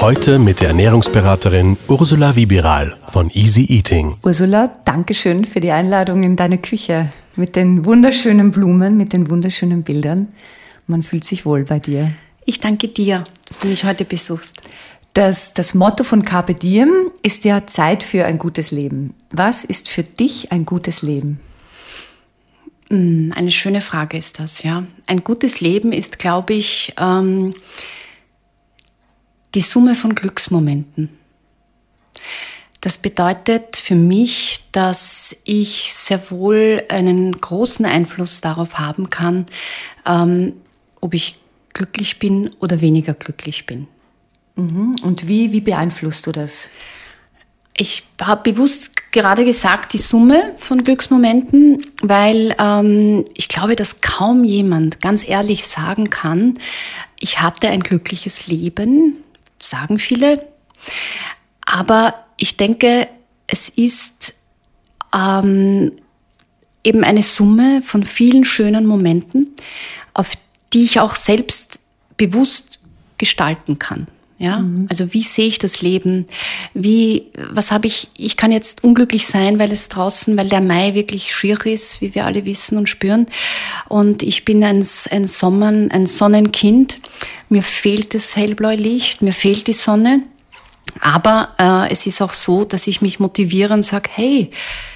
Heute mit der Ernährungsberaterin Ursula Wibiral von Easy Eating. Ursula, danke schön für die Einladung in deine Küche mit den wunderschönen Blumen, mit den wunderschönen Bildern. Man fühlt sich wohl bei dir. Ich danke dir, dass du mich heute besuchst. Das, das Motto von Carpe Diem ist ja Zeit für ein gutes Leben. Was ist für dich ein gutes Leben? Hm, eine schöne Frage ist das, ja. Ein gutes Leben ist, glaube ich, ähm, die Summe von Glücksmomenten. Das bedeutet für mich, dass ich sehr wohl einen großen Einfluss darauf haben kann, ähm, ob ich glücklich bin oder weniger glücklich bin. Mhm. Und wie, wie beeinflusst du das? Ich habe bewusst gerade gesagt, die Summe von Glücksmomenten, weil ähm, ich glaube, dass kaum jemand ganz ehrlich sagen kann, ich hatte ein glückliches Leben, sagen viele. Aber ich denke, es ist ähm, eben eine Summe von vielen schönen Momenten, auf die ich auch selbst bewusst gestalten kann. Ja, mhm. also wie sehe ich das Leben? Wie, was habe ich? Ich kann jetzt unglücklich sein, weil es draußen, weil der Mai wirklich schier ist, wie wir alle wissen und spüren. Und ich bin ein, ein Sommer, ein Sonnenkind. Mir fehlt das hellblaue Licht, mir fehlt die Sonne. Aber äh, es ist auch so, dass ich mich motiviere und sage, hey,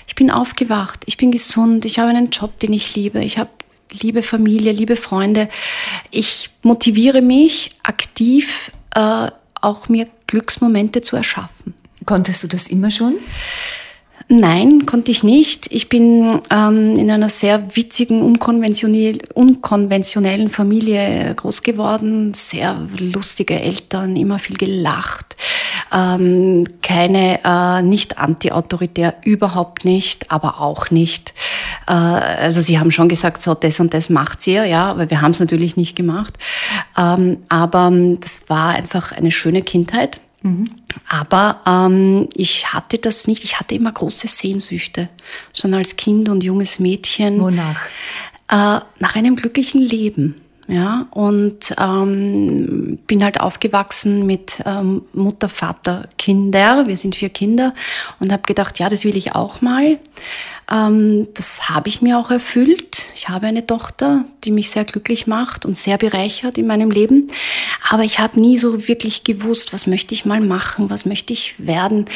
ich bin aufgewacht, ich bin gesund, ich habe einen Job, den ich liebe, ich habe liebe Familie, liebe Freunde. Ich motiviere mich aktiv äh, auch mir Glücksmomente zu erschaffen. Konntest du das immer schon? Nein, konnte ich nicht. Ich bin ähm, in einer sehr witzigen, unkonventionell, unkonventionellen Familie groß geworden. Sehr lustige Eltern, immer viel gelacht. Ähm, keine, äh, nicht anti-autoritär, überhaupt nicht, aber auch nicht. Äh, also sie haben schon gesagt, so das und das macht sie, ja, aber wir haben es natürlich nicht gemacht. Ähm, aber ähm, das war einfach eine schöne Kindheit. Mhm. Aber ähm, ich hatte das nicht. Ich hatte immer große Sehnsüchte, schon als Kind und junges Mädchen. Wonach? Äh, nach einem glücklichen Leben. Ja, und ähm, bin halt aufgewachsen mit ähm, Mutter, Vater, Kinder. Wir sind vier Kinder und habe gedacht, ja, das will ich auch mal. Ähm, das habe ich mir auch erfüllt. Ich habe eine Tochter, die mich sehr glücklich macht und sehr bereichert in meinem Leben. Aber ich habe nie so wirklich gewusst, was möchte ich mal machen, was möchte ich werden.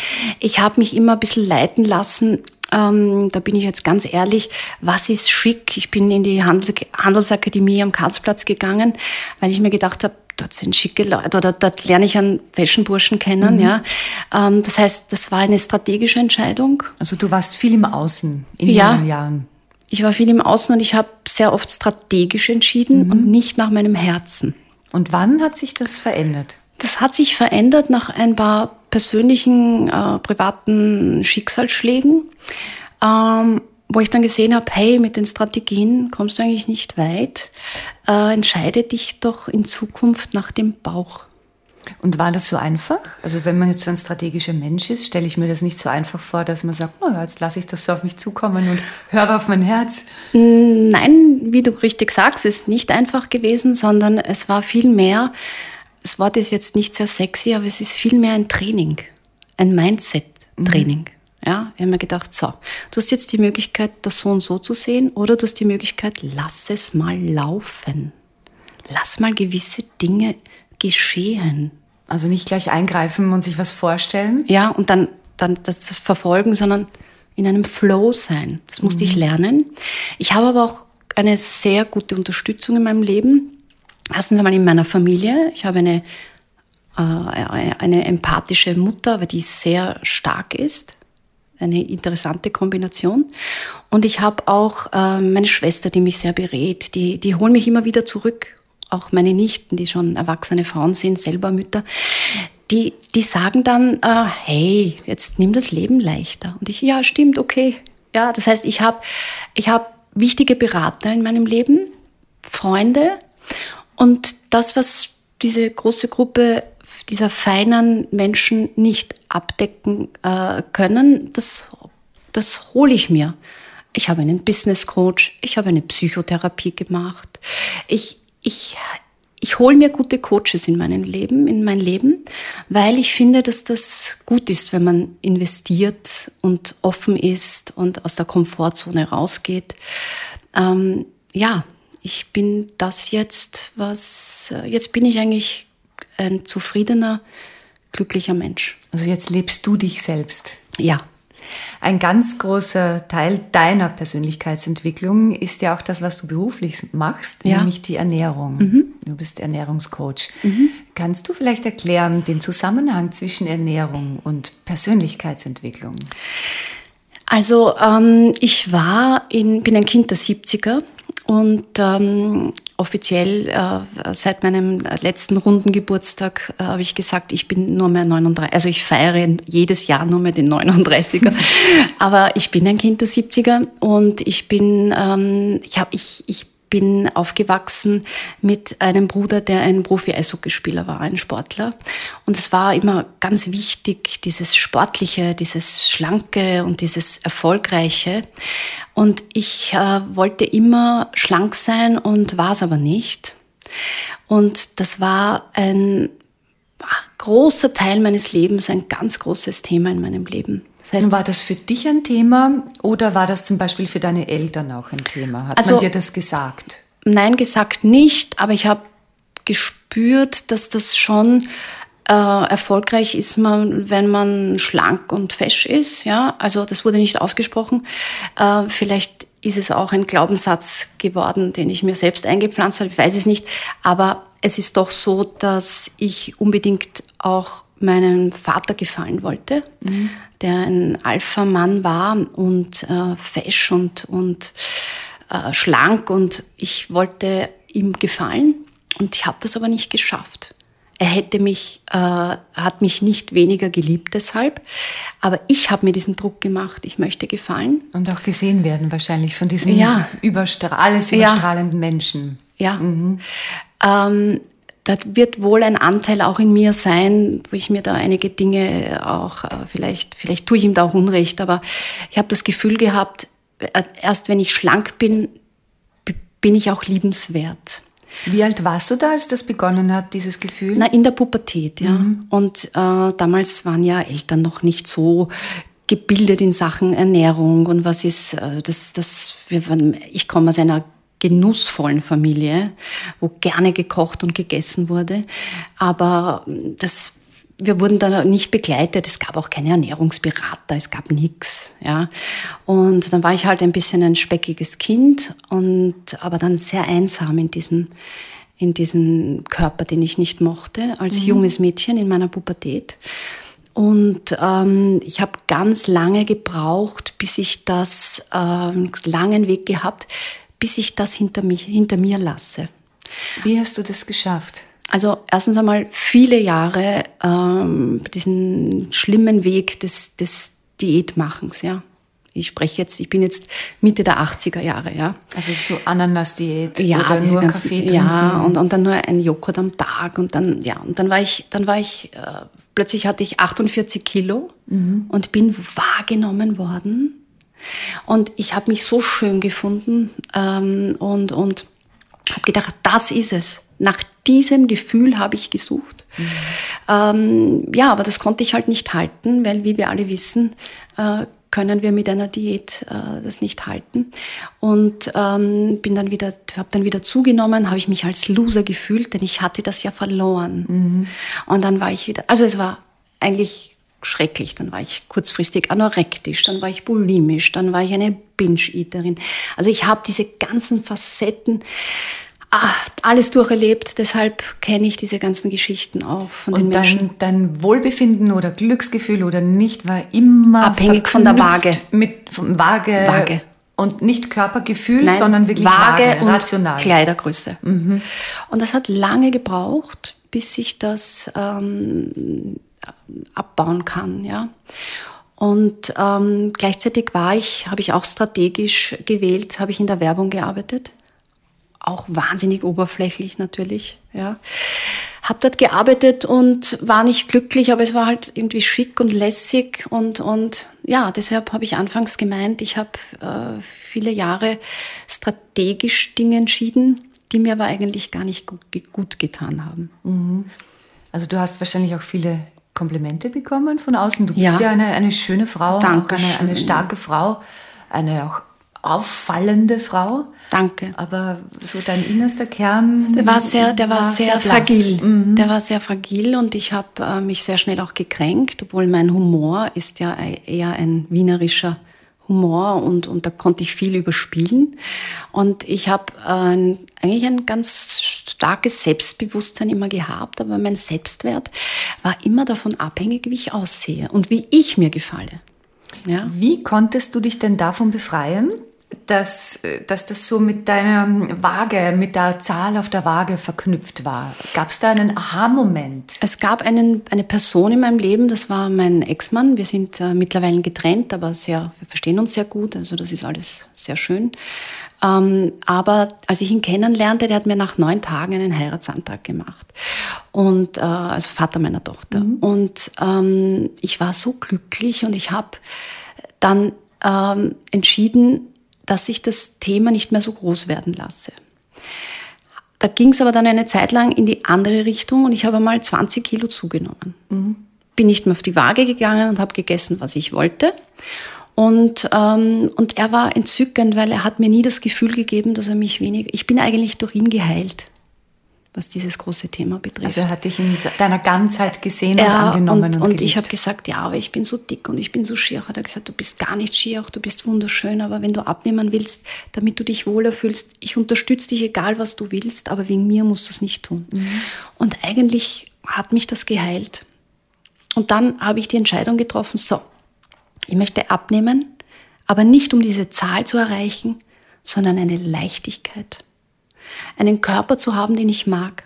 Ich habe mich immer ein bisschen leiten lassen ähm, da bin ich jetzt ganz ehrlich, was ist schick? Ich bin in die Handels Handelsakademie am Karlsplatz gegangen, weil ich mir gedacht habe, dort sind schicke Leute oder dort lerne ich einen Fashionburschen kennen. Mhm. Ja. Ähm, das heißt, das war eine strategische Entscheidung. Also du warst viel im Außen in ja, jungen Jahren. Ich war viel im Außen und ich habe sehr oft strategisch entschieden mhm. und nicht nach meinem Herzen. Und wann hat sich das verändert? Das hat sich verändert nach ein paar persönlichen, äh, privaten Schicksalsschlägen, ähm, wo ich dann gesehen habe, hey, mit den Strategien kommst du eigentlich nicht weit. Äh, entscheide dich doch in Zukunft nach dem Bauch. Und war das so einfach? Also wenn man jetzt so ein strategischer Mensch ist, stelle ich mir das nicht so einfach vor, dass man sagt, oh, jetzt lasse ich das so auf mich zukommen und höre auf mein Herz. Nein, wie du richtig sagst, ist nicht einfach gewesen, sondern es war viel mehr, das Wort ist jetzt nicht sehr sexy, aber es ist vielmehr ein Training, ein Mindset-Training. Mhm. Ja, wir haben mir gedacht, so, du hast jetzt die Möglichkeit, das so und so zu sehen, oder du hast die Möglichkeit, lass es mal laufen. Lass mal gewisse Dinge geschehen. Also nicht gleich eingreifen und sich was vorstellen? Ja, und dann, dann das, verfolgen, sondern in einem Flow sein. Das musste mhm. ich lernen. Ich habe aber auch eine sehr gute Unterstützung in meinem Leben. Erstens einmal in meiner Familie. Ich habe eine, äh, eine empathische Mutter, aber die sehr stark ist. Eine interessante Kombination. Und ich habe auch äh, meine Schwester, die mich sehr berät. Die, die holen mich immer wieder zurück. Auch meine Nichten, die schon erwachsene Frauen sind, selber Mütter. die, die sagen dann, äh, hey, jetzt nimm das Leben leichter. Und ich, ja, stimmt, okay. Ja, das heißt, ich habe ich hab wichtige Berater in meinem Leben, Freunde und das, was diese große Gruppe dieser feinen Menschen nicht abdecken äh, können, das, das hole ich mir. Ich habe einen Business Coach, ich habe eine Psychotherapie gemacht. Ich, ich, ich hole mir gute Coaches in meinem Leben, in mein Leben, weil ich finde, dass das gut ist, wenn man investiert und offen ist und aus der Komfortzone rausgeht. Ähm, ja, ich bin das jetzt, was jetzt bin ich eigentlich ein zufriedener, glücklicher Mensch. Also jetzt lebst du dich selbst. Ja. Ein ganz großer Teil deiner Persönlichkeitsentwicklung ist ja auch das, was du beruflich machst, Ja. nämlich die Ernährung. Mhm. Du bist Ernährungscoach. Kannst du vielleicht erklären den Zusammenhang zwischen Ernährung und Persönlichkeitsentwicklung? Also ähm, ich war in, bin ein Kind der 70er und ähm, offiziell äh, seit meinem letzten runden Geburtstag äh, habe ich gesagt, ich bin nur mehr 39, also ich feiere jedes Jahr nur mehr den 39er, aber ich bin ein Kind der 70er und ich bin, ähm, ich, hab, ich, ich bin aufgewachsen mit einem Bruder, der ein Profi-Eishockeyspieler war, ein Sportler. Und es war immer ganz wichtig, dieses Sportliche, dieses Schlanke und dieses Erfolgreiche. Und ich äh, wollte immer schlank sein und war es aber nicht. Und das war ein großer Teil meines Lebens, ein ganz großes Thema in meinem Leben. Das heißt, War das für dich ein Thema oder war das zum Beispiel für deine Eltern auch ein Thema? Hat Also- man dir das gesagt? Nein, gesagt nicht, aber ich habe gespürt, dass das schon äh, erfolgreich ist, man, wenn man schlank und fesch ist. Ja, also das wurde nicht ausgesprochen. Äh, vielleicht ist es auch ein Glaubenssatz geworden, den ich mir selbst eingepflanzt habe. Ich weiß es nicht, aber es ist doch so, dass ich unbedingt auch meinem Vater gefallen wollte, der ein Alpha-Mann war und äh, fesch und, und äh, schlank und ich wollte ihm gefallen und ich habe das aber nicht geschafft. Er hätte mich, äh, hat mich nicht weniger geliebt deshalb, aber ich habe mir diesen Druck gemacht, ich möchte gefallen. Und auch gesehen werden wahrscheinlich von diesem Ja. überstra alles Ja. überstrahlenden Menschen. Ja. Ähm, da wird wohl ein Anteil auch in mir sein, wo ich mir da einige Dinge auch, äh, vielleicht, vielleicht tue ich ihm da auch Unrecht, aber ich habe das Gefühl gehabt, äh, erst wenn ich schlank bin, bin ich auch liebenswert. Wie alt warst du da, als das begonnen hat, dieses Gefühl? Na, in der Pubertät, ja. Und äh, damals waren ja Eltern noch nicht so gebildet in Sachen Ernährung und was ist, äh, das, das, wir waren, ich komme aus einer genussvollen Familie, wo gerne gekocht und gegessen wurde, aber das wir wurden da nicht begleitet, es gab auch keine Ernährungsberater, es gab nichts, ja. Und dann war ich halt ein bisschen ein speckiges Kind und aber dann sehr einsam in diesem in diesem Körper, den ich nicht mochte, als junges Mädchen in meiner Pubertät. Und ähm, ich habe ganz lange gebraucht, bis ich das ähm, langen Weg gehabt, bis ich das hinter mich hinter mir lasse. Wie hast du das geschafft? Also erstens einmal viele Jahre ähm, diesen schlimmen Weg des, des Diätmachens, ja. Ich spreche jetzt, ich bin jetzt Mitte der 80er Jahre, ja. Also so Ananas-Diät Ja, oder nur ganzen- Kaffee trinken? Ja, und, und dann nur ein Joghurt am Tag und dann, ja, und dann war ich, dann war ich, äh, plötzlich hatte ich 48 Kilo Mhm. und bin wahrgenommen worden. Und ich habe mich so schön gefunden ähm, und, und habe gedacht, das ist es. Nach diesem Gefühl habe ich gesucht. Ähm, ja, aber das konnte ich halt nicht halten, weil wie wir alle wissen, äh, können wir mit einer Diät äh, das nicht halten. Und ähm, bin dann wieder, habe dann wieder zugenommen, habe ich mich als Loser gefühlt, denn ich hatte das ja verloren. Und dann war ich wieder, also es war eigentlich schrecklich. Dann war ich kurzfristig anorektisch, dann war ich bulimisch, dann war ich eine Binge-Eaterin. Also ich habe diese ganzen Facetten ah, alles durcherlebt, deshalb kenne ich diese ganzen Geschichten auch von den Und Menschen. dein, dein Wohlbefinden oder Glücksgefühl oder nicht war immer Abhängig von der Waage. Mit vom Waage, Waage. und nicht Körpergefühl, Nein, sondern wirklich Waage Waage, und rational. Mhm. Kleidergröße. Und das hat lange gebraucht, bis bis ich das ähm, abbauen kann. Ja. Und ähm, gleichzeitig war ich, habe ich auch strategisch gewählt, habe ich in der Werbung gearbeitet. Auch wahnsinnig oberflächlich natürlich. Ja. Habe dort gearbeitet und war nicht glücklich, aber es war halt irgendwie schick und lässig. Und, und ja, deshalb habe ich anfangs gemeint, ich habe äh, viele Jahre strategisch Dinge entschieden, die mir aber eigentlich gar nicht gut, gut getan haben. Mhm. Also du hast wahrscheinlich auch viele Komplimente bekommen von außen. Du bist ja, ja eine, eine schöne Frau, auch eine, eine starke Frau, eine auch auffallende Frau. Danke. Aber so dein innerster Kern. Der war sehr, der war, war sehr, sehr fragil. Mhm. Der war sehr fragil und ich habe äh, mich sehr schnell auch gekränkt, obwohl mein Humor ist ja eher ein wienerischer Humor und, und da konnte ich viel überspielen. Und ich habe äh, eigentlich ein ganz starkes Selbstbewusstsein immer gehabt, aber mein Selbstwert war immer davon abhängig, wie ich aussehe und wie ich mir gefalle. Ja? Wie konntest du dich denn davon befreien? Dass, dass das so mit deiner Waage, mit der Zahl auf der Waage verknüpft war. Gab es da einen Aha-Moment? Es gab einen, eine Person in meinem Leben, das war mein Ex-Mann. Wir sind äh, mittlerweile getrennt, aber sehr, wir verstehen uns sehr gut, also das ist alles sehr schön. Ähm, aber als ich ihn kennenlernte, der hat mir nach neun Tagen einen Heiratsantrag gemacht. Und, äh, also Vater meiner Tochter. Mhm. Und ähm, ich war so glücklich und ich habe dann ähm, entschieden, dass ich das Thema nicht mehr so groß werden lasse. Da ging es aber dann eine Zeit lang in die andere Richtung und ich habe mal 20 Kilo zugenommen. Mhm. Bin nicht mehr auf die Waage gegangen und habe gegessen, was ich wollte. Und, ähm, und er war entzückend, weil er hat mir nie das Gefühl gegeben, dass er mich weniger. Ich bin eigentlich durch ihn geheilt was dieses große Thema betrifft. Also er hat dich in deiner Ganzheit gesehen ja, und angenommen. Und, und, und ich habe gesagt, ja, aber ich bin so dick und ich bin so schier. Hat er gesagt, du bist gar nicht schier, du bist wunderschön, aber wenn du abnehmen willst, damit du dich wohler fühlst, ich unterstütze dich, egal was du willst, aber wegen mir musst du es nicht tun. Mhm. Und eigentlich hat mich das geheilt. Und dann habe ich die Entscheidung getroffen, so, ich möchte abnehmen, aber nicht um diese Zahl zu erreichen, sondern eine Leichtigkeit einen Körper zu haben, den ich mag.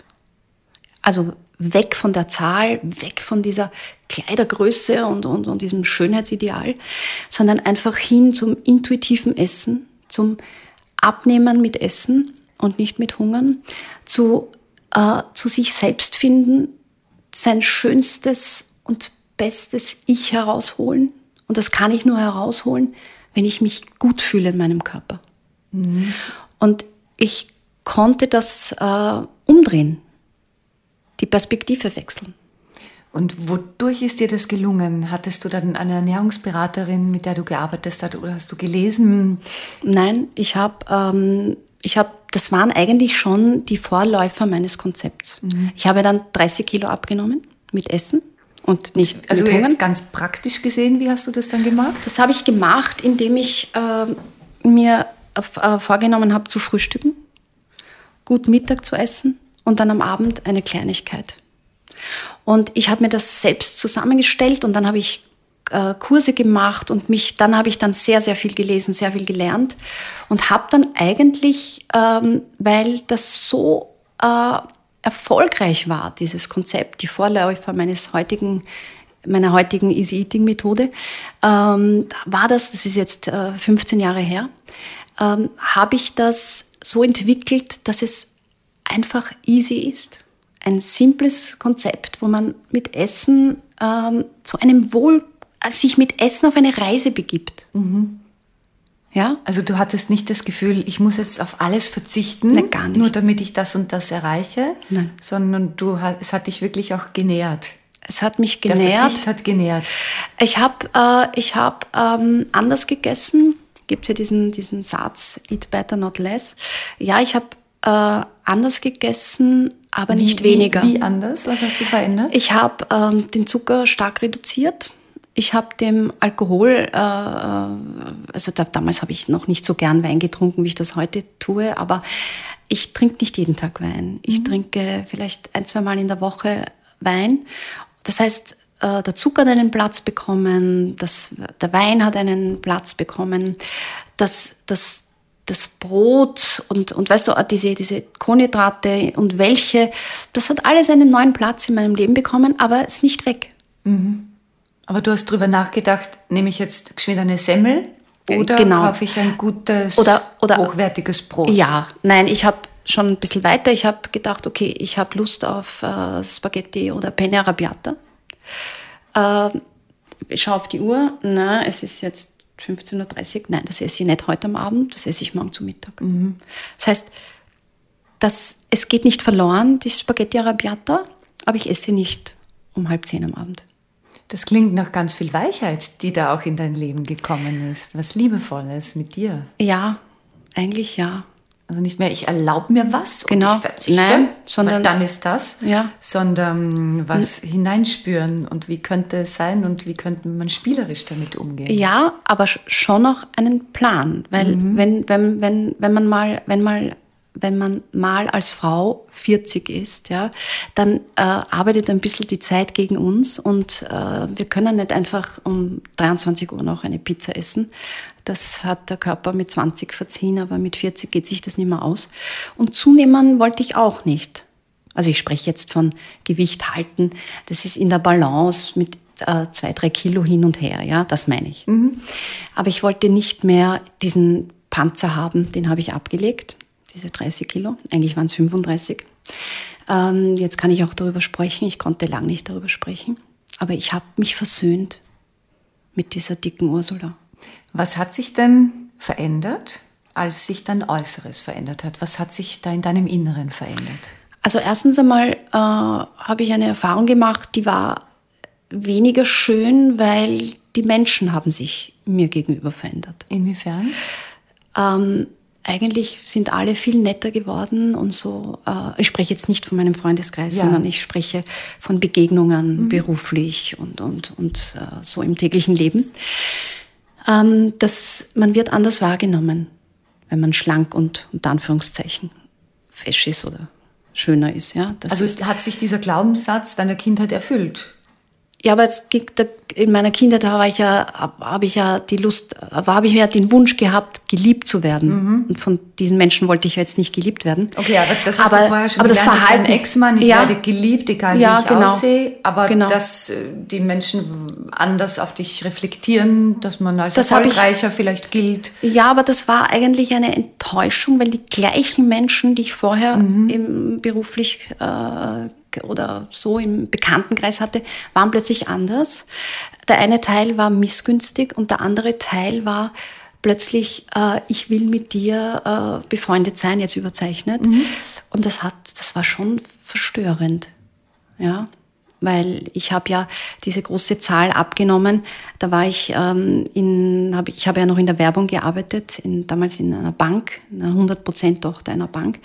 Also weg von der Zahl, weg von dieser Kleidergröße und, und, und diesem Schönheitsideal, sondern einfach hin zum intuitiven Essen, zum Abnehmen mit Essen und nicht mit Hungern, zu, äh, zu sich selbst finden, sein schönstes und bestes Ich herausholen. Und das kann ich nur herausholen, wenn ich mich gut fühle in meinem Körper. Mhm. Und ich konnte das äh, umdrehen, die Perspektive wechseln. Und wodurch ist dir das gelungen? Hattest du dann eine Ernährungsberaterin, mit der du gearbeitet hast, oder hast du gelesen? Nein, ich habe, ähm, ich habe, das waren eigentlich schon die Vorläufer meines Konzepts. Mhm. Ich habe dann 30 Kilo abgenommen mit Essen und nicht also mit jetzt ganz praktisch gesehen, wie hast du das dann gemacht? Das habe ich gemacht, indem ich äh, mir äh, vorgenommen habe zu frühstücken gut Mittag zu essen und dann am Abend eine Kleinigkeit. Und ich habe mir das selbst zusammengestellt und dann habe ich äh, Kurse gemacht und mich, dann habe ich dann sehr, sehr viel gelesen, sehr viel gelernt und habe dann eigentlich, ähm, weil das so äh, erfolgreich war, dieses Konzept, die Vorläufer meines heutigen meiner heutigen Easy Eating Methode, ähm, war das, das ist jetzt äh, 15 Jahre her, ähm, habe ich das so entwickelt, dass es einfach easy ist. Ein simples Konzept, wo man mit Essen ähm, zu einem Wohl, also sich mit Essen auf eine Reise begibt. Mhm. Ja? Also du hattest nicht das Gefühl, ich muss jetzt auf alles verzichten, Nein, gar nicht. nur damit ich das und das erreiche, Nein. sondern du, es hat dich wirklich auch genährt. Es hat mich genährt. Der Verzicht hat genährt. Ich habe äh, hab, ähm, anders gegessen gibt es ja diesen, diesen Satz, eat better, not less. Ja, ich habe äh, anders gegessen, aber wie, nicht weniger. Wie, wie, anders? Was hast du verändert? Ich habe ähm, den Zucker stark reduziert. Ich habe dem Alkohol, äh, also da, damals habe ich noch nicht so gern Wein getrunken, wie ich das heute tue, aber ich trinke nicht jeden Tag Wein. Ich mhm. trinke vielleicht ein, zwei Mal in der Woche Wein. Das heißt, äh, der Zucker hat einen Platz bekommen, das, der Wein hat einen Platz bekommen, das, das, das Brot und, und weißt du, diese, diese Kohlenhydrate und welche, das hat alles einen neuen Platz in meinem Leben bekommen, aber ist nicht weg. Aber du hast drüber nachgedacht, nehme ich jetzt geschwind eine Semmel oder Genau. kaufe ich ein gutes, Oder- oder- hochwertiges Brot? Ja, nein, ich habe schon ein bisschen weiter. Ich habe gedacht, okay, ich habe Lust auf äh, Spaghetti oder Penne Arrabbiata. Äh, ich schaue auf die Uhr. Na, es ist jetzt 15.30 Uhr. Nein, das esse ich nicht heute am Abend, das esse ich morgen zu Mittag. Das heißt, das, es geht nicht verloren, die Spaghetti Arrabbiata, aber ich esse sie nicht um halb zehn am Abend. Das klingt nach ganz viel Weichheit, die da auch in dein Leben gekommen ist. Was Liebevolles mit dir. Ja, eigentlich ja. Also nicht mehr, ich erlaube mir was Genau. und ich verzichte, Nein, sondern- dann ist das, Ja. sondern was hineinspüren und wie könnte es sein und wie könnte man spielerisch damit umgehen. Ja, aber sch- schon noch einen Plan, weil wenn, wenn, wenn, wenn man mal, wenn mal, wenn man mal als Frau 40 ist, ja, dann äh, arbeitet ein bisschen die Zeit gegen uns und äh, wir können nicht einfach um 23 Uhr noch eine Pizza essen. Das hat der Körper mit 20 verziehen, aber mit 40 geht sich das nicht mehr aus. Und zunehmen wollte ich auch nicht. Also ich spreche jetzt von Gewicht halten. Das ist in der Balance mit äh, zwei, drei Kilo hin und her. Ja, das meine ich. Aber ich wollte nicht mehr diesen Panzer haben, den habe ich abgelegt, diese 30 Kilo. Eigentlich waren es 35. Ähm, jetzt kann ich auch darüber sprechen. Ich konnte lang nicht darüber sprechen. Aber ich habe mich versöhnt mit dieser dicken Ursula. Was hat sich denn verändert, als sich dein Äußeres verändert hat? Was hat sich da in deinem Inneren verändert? Also erstens einmal äh, habe ich eine Erfahrung gemacht, die war weniger schön, weil die Menschen haben sich mir gegenüber verändert. Inwiefern? Ähm, eigentlich sind alle viel netter geworden und so. Äh, ich spreche jetzt nicht von meinem Freundeskreis, Ja. sondern ich spreche von Begegnungen beruflich und, und, und äh, so im täglichen Leben. Ähm, dass man wird anders wahrgenommen, wenn man schlank und unter Anführungszeichen fesch ist oder schöner ist. Ja, das Also ist, hat sich dieser Glaubenssatz deiner Kindheit erfüllt. Ja, aber es ging, in meiner Kindheit habe ich ja, habe ich ja die Lust, habe ich ja den Wunsch gehabt, geliebt zu werden. Und von diesen Menschen wollte ich ja jetzt nicht geliebt werden. Mhm. Okay, aber das hast aber, du vorher schon aber das gelernt. Verhalten, ich Ex-Mann, ich ja, werde geliebt, egal Ja, wie ich genau. aussehe. Aber Genau. dass äh, die Menschen anders auf dich reflektieren, dass man als Das hab ich- erfolgreicher vielleicht gilt. Ja, aber das war eigentlich eine Enttäuschung, weil die gleichen Menschen, die ich vorher Mhm. im beruflich äh, oder so im Bekanntenkreis hatte, waren plötzlich anders. Der eine Teil war missgünstig und der andere Teil war plötzlich, äh, ich will mit dir äh, befreundet sein, jetzt überzeichnet. Mhm. Und das hat, das war schon verstörend. Ja, weil ich habe ja diese große Zahl abgenommen. Da war ich ähm, in, hab, ich habe ja noch in der Werbung gearbeitet, in, damals in einer Bank, in einer 100% Tochter einer Bank.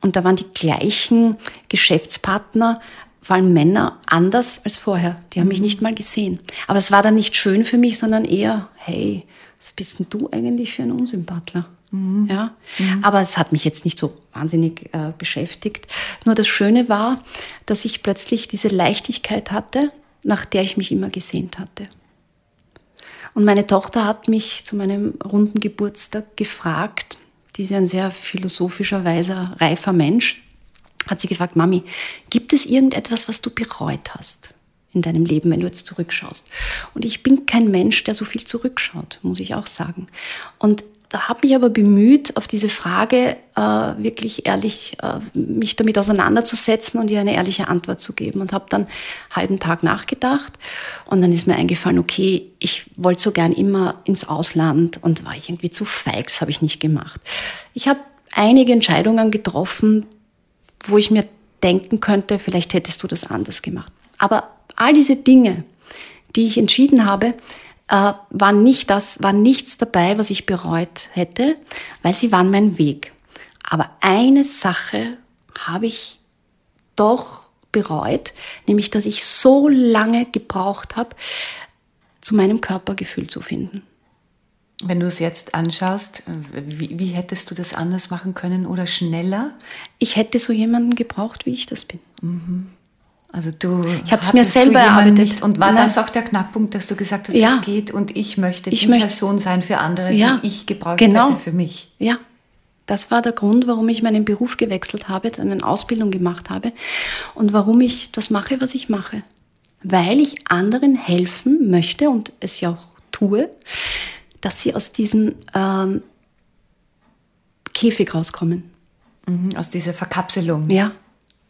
Und da waren die gleichen Geschäftspartner, vor allem Männer, anders als vorher. Die haben mich nicht mal gesehen. Aber es war dann nicht schön für mich, sondern eher, hey, was bist denn du eigentlich für ein Unsympathler? Ja, aber es hat mich jetzt nicht so wahnsinnig äh, beschäftigt. Nur das Schöne war, dass ich plötzlich diese Leichtigkeit hatte, nach der ich mich immer gesehnt hatte. Und meine Tochter hat mich zu meinem runden Geburtstag gefragt, die ist ja ein sehr philosophischer, weiser, reifer Mensch, hat sie gefragt, Mami, gibt es irgendetwas, was du bereut hast in deinem Leben, wenn du jetzt zurückschaust? Und ich bin kein Mensch, der so viel zurückschaut, muss ich auch sagen. Und habe ich aber bemüht, auf diese Frage äh, wirklich ehrlich äh, mich damit auseinanderzusetzen und ihr eine ehrliche Antwort zu geben. Und habe dann einen halben Tag nachgedacht und dann ist mir eingefallen, okay, ich wollte so gern immer ins Ausland und war ich irgendwie zu feig, das habe ich nicht gemacht. Ich habe einige Entscheidungen getroffen, wo ich mir denken könnte, vielleicht hättest du das anders gemacht. Aber all diese Dinge, die ich entschieden habe, äh, war nicht das, war nichts dabei, was ich bereut hätte, weil sie waren mein Weg. Aber eine Sache habe ich doch bereut, nämlich dass ich so lange gebraucht habe, zu meinem Körpergefühl zu finden. Wenn du es jetzt anschaust, wie, wie hättest du das anders machen können oder schneller? Ich hätte so jemanden gebraucht, wie ich das bin. Also du Ich hab's mir hattest selber erarbeitet. Nicht. Und war Nein. das auch der Knackpunkt, dass du gesagt hast, Ja. es geht und ich möchte Ich die möchte- Person sein für andere, Ja, die ich gebraucht genau. hätte für mich? Ja, Das war der Grund, warum ich meinen Beruf gewechselt habe, eine Ausbildung gemacht habe und warum ich das mache, was ich mache. Weil ich anderen helfen möchte und es ja auch tue, dass sie aus diesem ähm, Käfig rauskommen. Mhm, aus dieser Verkapselung. Ja.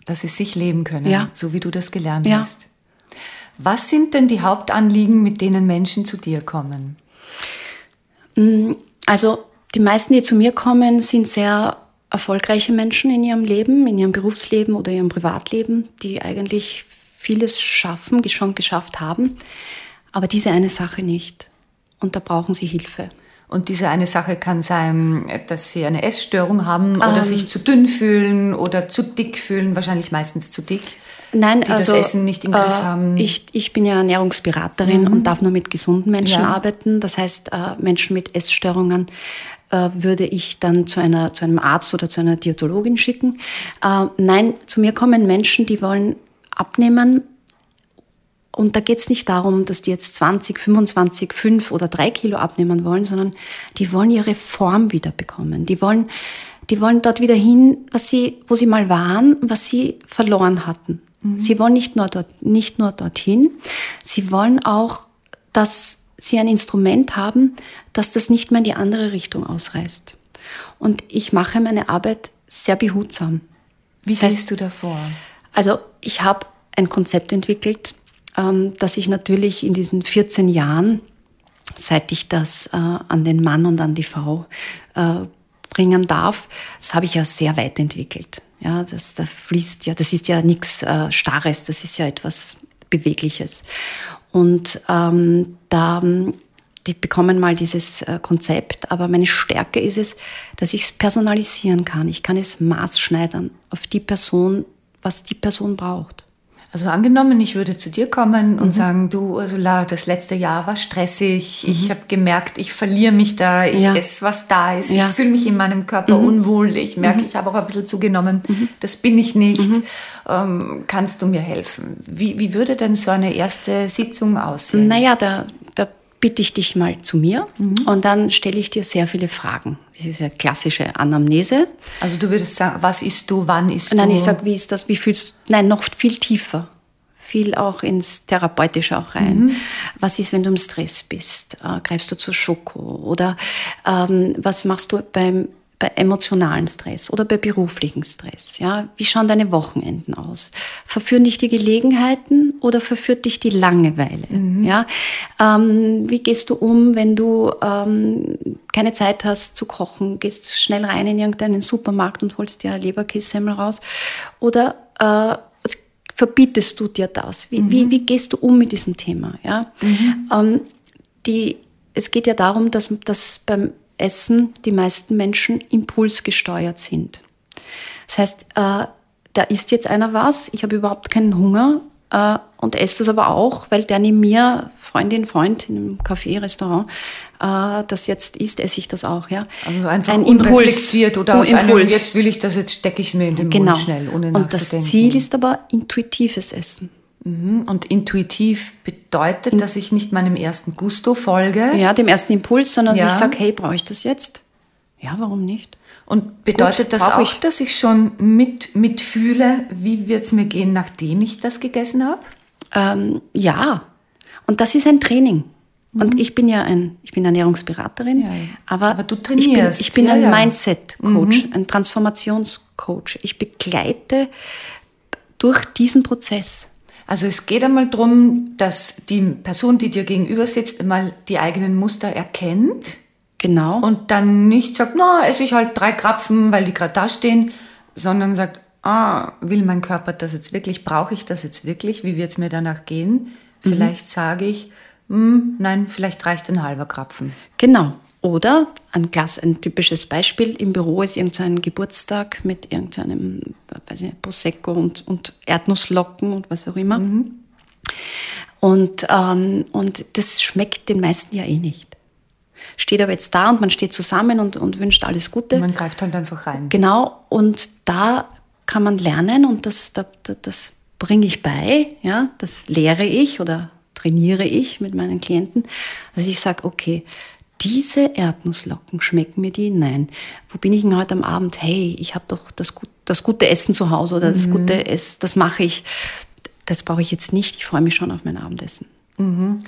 Dass sie sich leben können, Ja. so wie du das gelernt Ja. hast. Was sind denn die Hauptanliegen, mit denen Menschen zu dir kommen? Also die meisten, die zu mir kommen, sind sehr erfolgreiche Menschen in ihrem Leben, in ihrem Berufsleben oder ihrem Privatleben, die eigentlich vieles schaffen, schon geschafft haben, aber diese eine Sache nicht. Und da brauchen sie Hilfe. Und diese eine Sache kann sein, dass sie eine Essstörung haben oder Ähm. sich zu dünn fühlen oder zu dick fühlen, wahrscheinlich meistens zu dick. Nein, die also das Essen nicht im Griff äh, haben. Mhm. Ich, ich bin ja Ernährungsberaterin und darf nur mit gesunden Menschen Ja. arbeiten. Das heißt, äh, Menschen mit Essstörungen äh, würde ich dann zu, einer, zu einem Arzt oder zu einer Diätologin schicken. Äh, nein, zu mir kommen Menschen, die wollen abnehmen. Und da geht es nicht darum, dass die jetzt 20, 25, 5 oder 3 Kilo abnehmen wollen, sondern die wollen ihre Form wieder bekommen. Die wollen, die wollen dort wieder hin, was sie, wo sie mal waren, was sie verloren hatten. Sie wollen nicht nur, dort, nicht nur dorthin, sie wollen auch, dass sie ein Instrument haben, dass das nicht mehr in die andere Richtung ausreißt. Und ich mache meine Arbeit sehr behutsam. Wie Das heißt- gehst du davor? Also ich habe ein Konzept entwickelt, ähm, das ich natürlich in diesen 14 Jahren, seit ich das äh, an den Mann und an die Frau äh, bringen darf, das habe ich ja sehr weit entwickelt. Ja, das, da fließt ja, das ist ja nichts äh, Starres, das ist ja etwas Bewegliches. Und ähm, da die bekommen mal dieses Konzept, aber meine Stärke ist es, dass ich es personalisieren kann. Ich kann es maßschneidern auf die Person, was die Person braucht. Also angenommen, ich würde zu dir kommen Mhm. und sagen, du Ursula, das letzte Jahr war stressig, ich habe gemerkt, ich verliere mich da, ich Mhm. Ja. esse, was da ist, Ja. Mhm. ich fühle mich in meinem Körper unwohl, ich merke, ich habe auch ein bisschen zugenommen, das bin ich nicht. Mhm. Ähm, kannst du mir helfen? Wie, wie würde denn so eine erste Sitzung aussehen? Naja, da, da bitte ich dich mal zu mir und dann stelle ich dir sehr viele Fragen. Das ist ja klassische Anamnese. Also du würdest sagen, was isst du, wann isst Nein, du? ich sage, wie ist das, wie fühlst du, nein, noch viel tiefer. Viel auch ins Therapeutische auch rein. Was ist, wenn du im Stress bist? Äh, greifst du zu Schoko? Oder ähm, was machst du beim, bei emotionalen Stress oder bei beruflichen Stress? Ja? Wie schauen deine Wochenenden aus? Verführen dich die Gelegenheiten oder verführt dich die Langeweile? Ja? Ähm, wie gehst du um, wenn du ähm, keine Zeit hast zu kochen? Gehst schnell rein in irgendeinen Supermarkt und holst dir Leberkässemmel raus? Oder äh, verbietest du dir das? Wie, wie, wie gehst du um mit diesem Thema? Ja? Ähm, die, es geht ja darum, dass, dass beim Essen die meisten Menschen impulsgesteuert sind. Das heißt, äh, da isst jetzt einer was, ich habe überhaupt keinen Hunger äh, und esse das aber auch, weil der neben mir, Freundin, Freund in einem Café, Restaurant, äh, das jetzt isst, esse ich das auch. Ja? also einfach Ein unreflektiert oder aus einem, Impuls. jetzt will ich das, jetzt stecke ich mir in den Genau. Mund schnell, ohne und das. Ziel ist aber intuitives Essen. Und intuitiv bedeutet, dass ich nicht meinem ersten Gusto folge. Ja, dem ersten Impuls, sondern Ja. ich sage, hey, brauche ich das jetzt? Ja, warum nicht? Und bedeutet Gut, das auch, ich. dass ich schon mit, mitfühle, wie wird es mir gehen, nachdem ich das gegessen habe? Ähm, ja, und das ist ein Training. Und ich bin ja ein, ich bin Ernährungsberaterin, Mhm. Ja, ja. aber, Aber du ich bin, trainierst, ich bin ein ja. Mhm. Mindset-Coach, ein Transformationscoach. Ich begleite durch diesen Prozess. Also es geht einmal darum, dass die Person, die dir gegenüber sitzt, einmal die eigenen Muster erkennt Genau. und dann nicht sagt, na, esse ich halt drei Krapfen, weil die gerade da stehen, sondern sagt, ah, will mein Körper das jetzt wirklich, brauche ich das jetzt wirklich, wie wird es mir danach gehen? Vielleicht sage ich, hm, nein, vielleicht reicht ein halber Krapfen. Genau. Oder ein, Glas, ein typisches Beispiel, im Büro ist irgendein Geburtstag mit irgendeinem weiß ich, Prosecco und, und Erdnusslocken und was auch immer. Und, ähm, und das schmeckt den meisten ja eh nicht. Steht aber jetzt da und man steht zusammen und, und wünscht alles Gute. Man greift halt einfach rein. Genau, und da kann man lernen und das, da, da, das bringe ich bei, ja, das lehre ich oder trainiere ich mit meinen Klienten, dass ich sage, okay, diese Erdnusslocken, schmecken mir die? Nein. Wo bin ich denn heute am Abend? Hey, ich habe doch das, gut, das gute Essen zu Hause oder das gute Essen, das mache ich. Das brauche ich jetzt nicht. Ich freue mich schon auf mein Abendessen.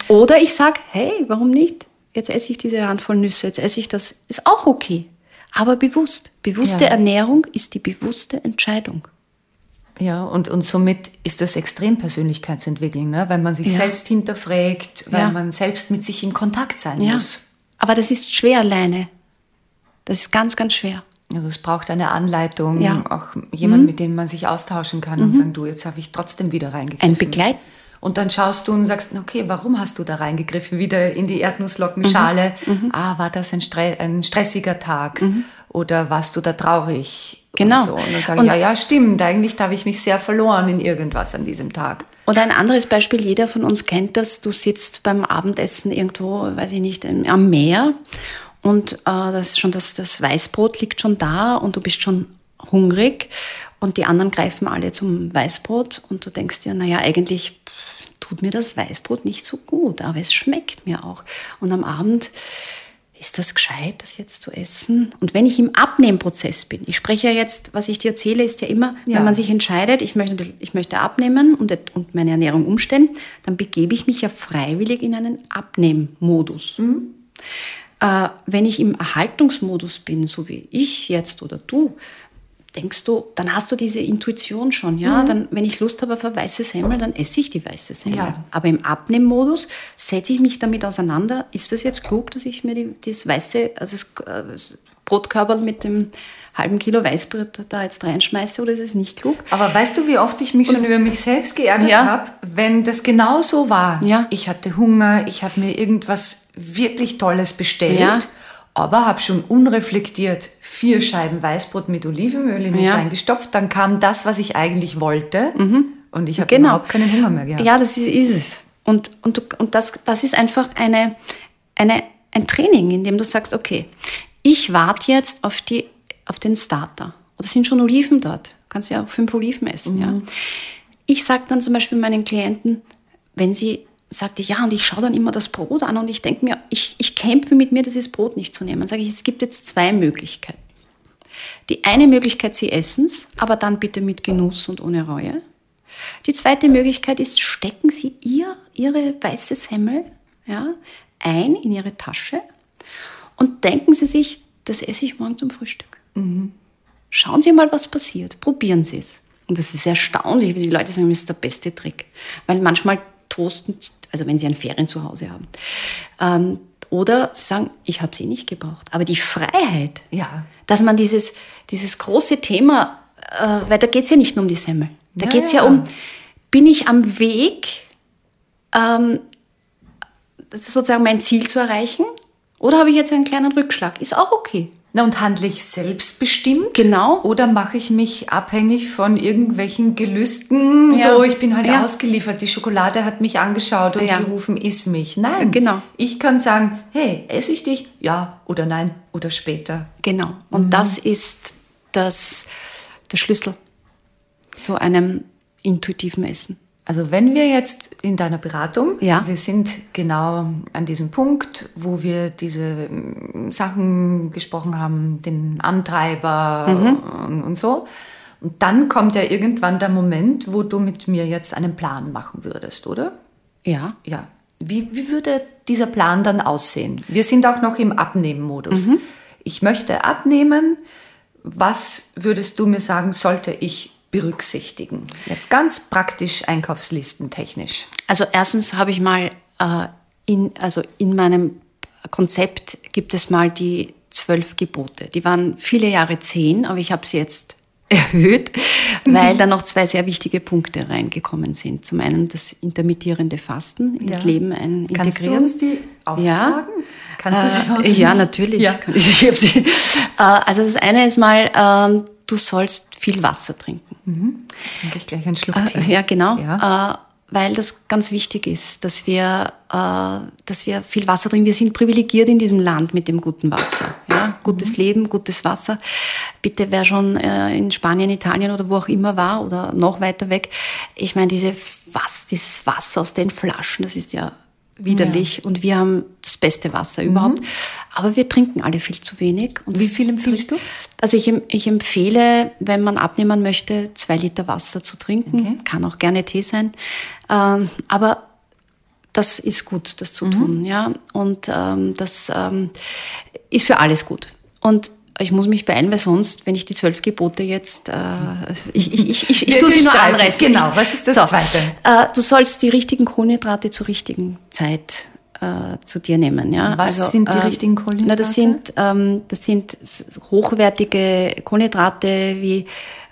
Oder ich sage, hey, warum nicht? Jetzt esse ich diese Handvoll Nüsse, jetzt esse ich das. Ist auch okay. Aber bewusst. Bewusste Ja. Ernährung ist die bewusste Entscheidung. Ja, und, und somit ist das extrem Persönlichkeitsentwickeln, ne? weil man sich Ja. selbst hinterfragt, weil Ja. man selbst mit sich in Kontakt sein muss. Aber das ist schwer alleine. Das ist ganz, ganz schwer. Also es braucht eine Anleitung, Ja. Mhm. auch jemand, mit dem man sich austauschen kann und sagen, du, jetzt habe ich trotzdem wieder reingegriffen. Ein Begleiten. Und dann schaust du und sagst, okay, warum hast du da reingegriffen? Wieder in die Erdnussglockenschale. Mhm. Ah, war das ein, Stre ein stressiger Tag? Oder warst du da traurig? Genau. Und, so. und dann sage ich, ja, ja, stimmt. Eigentlich habe ich mich sehr verloren in irgendwas an diesem Tag. Oder ein anderes Beispiel, jeder von uns kennt das, du sitzt beim Abendessen irgendwo, weiß ich nicht, am Meer und äh, das ist schon das, das Weißbrot liegt schon da und du bist schon hungrig und die anderen greifen alle zum Weißbrot und du denkst dir, naja, eigentlich tut mir das Weißbrot nicht so gut, aber es schmeckt mir auch. Und am Abend ist das gescheit, das jetzt zu essen? Und wenn ich im Abnehmprozess bin, ich spreche ja jetzt, was ich dir erzähle, ist ja immer, Ja. wenn man sich entscheidet, ich möchte, bisschen- ich möchte abnehmen und, und meine Ernährung umstellen, dann begebe ich mich ja freiwillig in einen Abnehmmodus. Äh, wenn ich im Erhaltungsmodus bin, so wie ich jetzt oder du, denkst du, dann hast du diese Intuition schon, ja? Dann, wenn ich Lust habe auf eine weiße Semmel, dann esse ich die weiße Semmel. Ja. Aber im Abnehmmodus setze ich mich damit auseinander. Ist das jetzt klug, dass ich mir die, das weiße, also das, äh, Brotkörperl mit dem halben Kilo Weißbrot da jetzt reinschmeiße oder ist es nicht klug? Aber weißt du, wie oft ich mich schon über mich selbst geärgert Ja. habe, wenn das genau so war? Ja. Ich hatte Hunger, ich habe mir irgendwas wirklich Tolles bestellt, Ja. Aber habe schon unreflektiert vier Scheiben Weißbrot mit Olivenöl in mich Ja. reingestopft. Dann kam das, was ich eigentlich wollte und ich habe Genau. überhaupt keinen Hunger mehr gehabt. Ja, das ist, ist es. Und, und, und das, das ist einfach eine, eine, ein Training, in dem du sagst, okay, ich warte jetzt auf, die, auf den Starter. Und es sind schon Oliven dort. Du kannst ja auch fünf Oliven essen. Ja. Ich sage dann zum Beispiel meinen Klienten, wenn sie sagte, ja, und ich schaue dann immer das Brot an und ich denke mir, ich, ich kämpfe mit mir, dieses Brot nicht zu nehmen. Dann sage ich, es gibt jetzt zwei Möglichkeiten. Die eine Möglichkeit, Sie essen es, aber dann bitte mit Genuss und ohne Reue. Die zweite Möglichkeit ist, stecken Sie ihr, Ihre weiße Semmel ja, ein in Ihre Tasche und denken Sie sich, das esse ich morgen zum Frühstück. Schauen Sie mal, was passiert. Probieren Sie es. Und das ist erstaunlich, wie die Leute sagen, das ist der beste Trick. Weil manchmal toasten, also wenn Sie ein Ferien zu Hause haben. Ähm, oder sie sagen, ich habe sie nicht gebraucht. Aber die Freiheit, Ja. dass man dieses, dieses große Thema, äh, weil da geht es ja nicht nur um die Semmel. Da Ja, geht es ja. ja. um, bin ich am Weg, ähm, sozusagen mein Ziel zu erreichen? Oder habe ich jetzt einen kleinen Rückschlag? Ist auch okay. Na, und handle ich selbstbestimmt? Genau. Oder mache ich mich abhängig von irgendwelchen Gelüsten? Ja. So, ich bin halt Ja. ausgeliefert. Die Schokolade hat mich angeschaut und Ja. gerufen, iss mich. Nein. Genau. Ich kann sagen, hey, esse ich dich? Ja oder nein oder später. Genau. Und das ist das, der Schlüssel zu einem intuitiven Essen. Also wenn wir jetzt in deiner Beratung, Ja. wir sind genau an diesem Punkt, wo wir diese mm, Sachen gesprochen haben, den Antreiber Mhm. und, und so. Und dann kommt ja irgendwann der Moment, wo du mit mir jetzt einen Plan machen würdest, oder? Ja. Ja. Wie, wie würde dieser Plan dann aussehen? Wir sind auch noch im Abnehmmodus. Mhm. Ich möchte abnehmen. Was würdest du mir sagen, sollte ich berücksichtigen? Jetzt ganz praktisch einkaufslistentechnisch. Also erstens habe ich mal äh, in, also in meinem Konzept gibt es mal die zwölf Gebote. Die waren viele Jahre zehn, aber ich habe sie jetzt erhöht, weil da noch zwei sehr wichtige Punkte reingekommen sind. Zum einen das intermittierende Fasten in das Ja. Leben ein Kannst du integrieren. uns die aufsagen? Ja. Kannst du sie Äh, ja, natürlich. Ja. Ich sie. Äh, also das eine ist mal, ähm, du sollst viel Wasser trinken. Trinke ich gleich einen Schluck Äh, ja, genau. Ja. Äh, weil das ganz wichtig ist, dass wir, äh, dass wir viel Wasser trinken. Wir sind privilegiert in diesem Land mit dem guten Wasser. Ja? Gutes Leben, gutes Wasser. Bitte, wer schon äh, in Spanien, Italien oder wo auch immer war oder noch weiter weg, ich meine, diese Was, dieses Wasser aus den Flaschen, das ist ja widerlich und wir haben das beste Wasser überhaupt. Aber wir trinken alle viel zu wenig. Und Wie viel empfiehlst du? Also ich, ich empfehle, wenn man abnehmen möchte, zwei Liter Wasser zu trinken. Okay. Kann auch gerne Tee sein. Ähm, aber das ist gut, das zu tun, ja. Und ähm, das ähm, ist für alles gut. Und ich muss mich beeilen, weil sonst, wenn ich die zwölf Gebote jetzt, äh, ich, ich, ich, ich, ich tue sie nur anreißen. Genau, was ist das Zweite? Äh, du sollst die richtigen Kohlenhydrate zur richtigen Zeit äh, zu dir nehmen. Ja? Was sind die richtigen Na, Kohlenhydrate? das sind, ähm, das sind hochwertige Kohlenhydrate wie